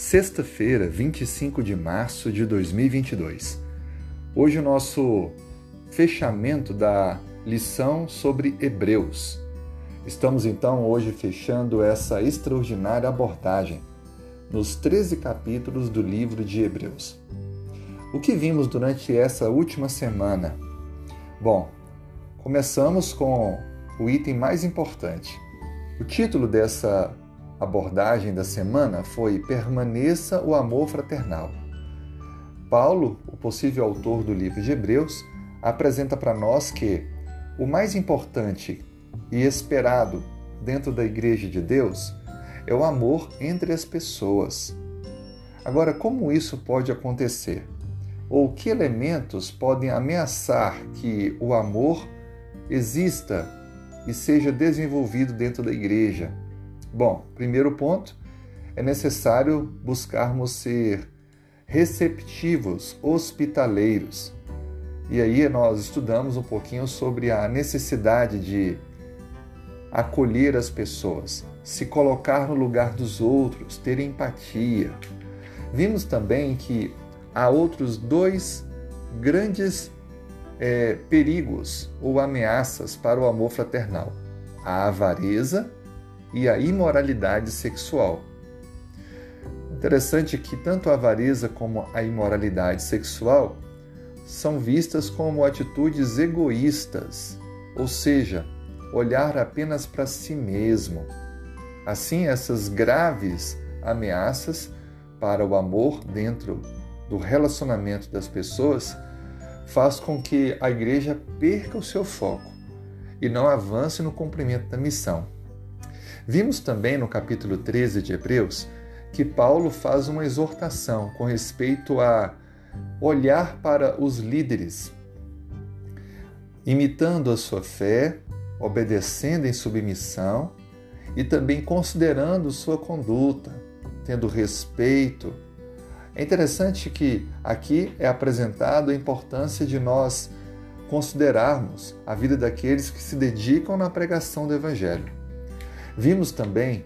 Sexta-feira, 25 de março de 2022. Hoje o nosso fechamento da lição sobre Hebreus. Estamos então hoje fechando essa extraordinária abordagem nos 13 capítulos do livro de Hebreus. O que vimos durante essa última semana? Bom, começamos com o item mais importante. O título dessa abordagem da semana foi Permaneça o amor fraternal. Paulo, o possível autor do livro de Hebreus, apresenta para nós que o mais importante e esperado dentro da Igreja de Deus é o amor entre as pessoas. Agora, como isso pode acontecer? Ou que elementos podem ameaçar que o amor exista e seja desenvolvido dentro da igreja? Bom, primeiro ponto, é necessário buscarmos ser receptivos, hospitaleiros. E aí nós estudamos um pouquinho sobre a necessidade de acolher as pessoas, se colocar no lugar dos outros, ter empatia. Vimos também que há outros dois grandes é, perigos ou ameaças para o amor fraternal: a avareza e a imoralidade sexual. Interessante que tanto a avareza como a imoralidade sexual são vistas como atitudes egoístas, ou seja, olhar apenas para si mesmo. Assim, essas graves ameaças para o amor dentro do relacionamento das pessoas faz com que a igreja perca o seu foco e não avance no cumprimento da missão. Vimos também no capítulo 13 de Hebreus que Paulo faz uma exortação com respeito a olhar para os líderes, imitando a sua fé, obedecendo em submissão e também considerando sua conduta, tendo respeito. É interessante que aqui é apresentado a importância de nós considerarmos a vida daqueles que se dedicam na pregação do Evangelho. Vimos também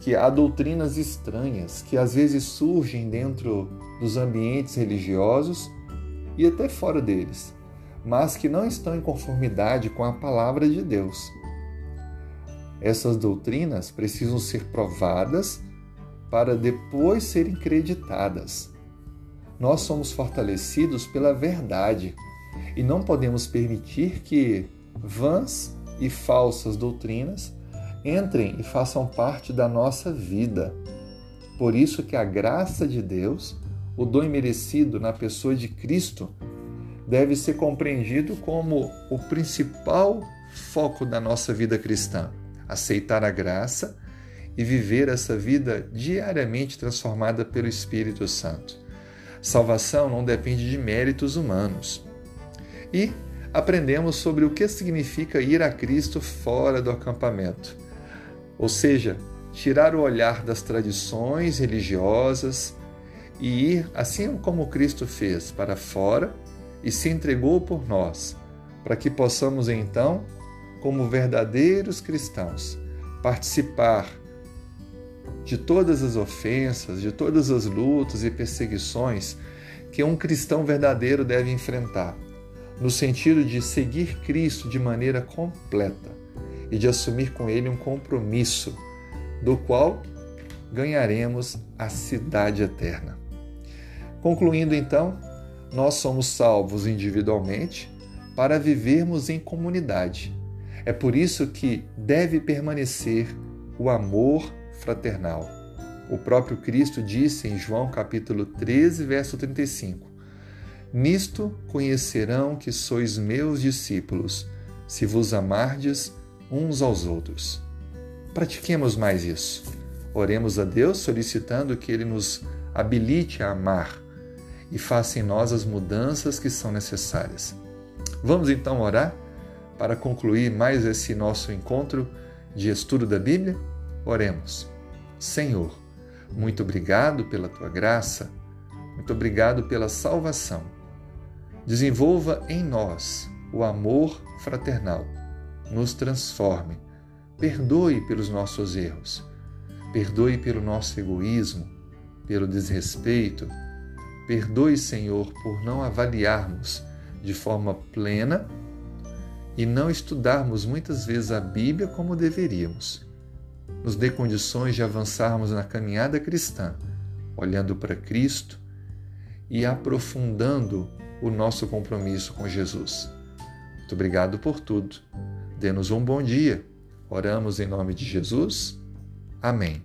que há doutrinas estranhas que às vezes surgem dentro dos ambientes religiosos e até fora deles, mas que não estão em conformidade com a palavra de Deus. Essas doutrinas precisam ser provadas para depois serem creditadas. Nós somos fortalecidos pela verdade e não podemos permitir que vãs e falsas doutrinas entrem e façam parte da nossa vida. Por isso que a graça de Deus, o dom merecido na pessoa de Cristo, deve ser compreendido como o principal foco da nossa vida cristã. Aceitar a graça e viver essa vida diariamente transformada pelo Espírito Santo. Salvação não depende de méritos humanos. E aprendemos sobre o que significa ir a Cristo fora do acampamento ou seja, tirar o olhar das tradições religiosas e ir, assim como Cristo fez, para fora e se entregou por nós, para que possamos então, como verdadeiros cristãos, participar de todas as ofensas, de todas as lutas e perseguições que um cristão verdadeiro deve enfrentar, no sentido de seguir Cristo de maneira completa e de assumir com Ele um compromisso, do qual ganharemos a cidade eterna. Concluindo então, nós somos salvos individualmente para vivermos em comunidade. É por isso que deve permanecer o amor fraternal. O próprio Cristo disse em João capítulo 13, verso 35: Nisto conhecerão que sois meus discípulos, se vos amardes uns aos outros. Pratiquemos mais isso. Oremos a Deus solicitando que Ele nos habilite a amar e faça em nós as mudanças que são necessárias. Vamos então orar para concluir mais esse nosso encontro de estudo da Bíblia? Oremos. Senhor, muito obrigado pela tua graça, muito obrigado pela salvação. Desenvolva em nós o amor fraternal nos transforme. Perdoe pelos nossos erros, perdoe pelo nosso egoísmo, pelo desrespeito. Perdoe, Senhor, por não avaliarmos de forma plena e não estudarmos muitas vezes a Bíblia como deveríamos. Nos dê condições de avançarmos na caminhada cristã, olhando para Cristo e aprofundando o nosso compromisso com Jesus. Muito obrigado por tudo. Dê-nos um bom dia. Oramos em nome de Jesus. Amém.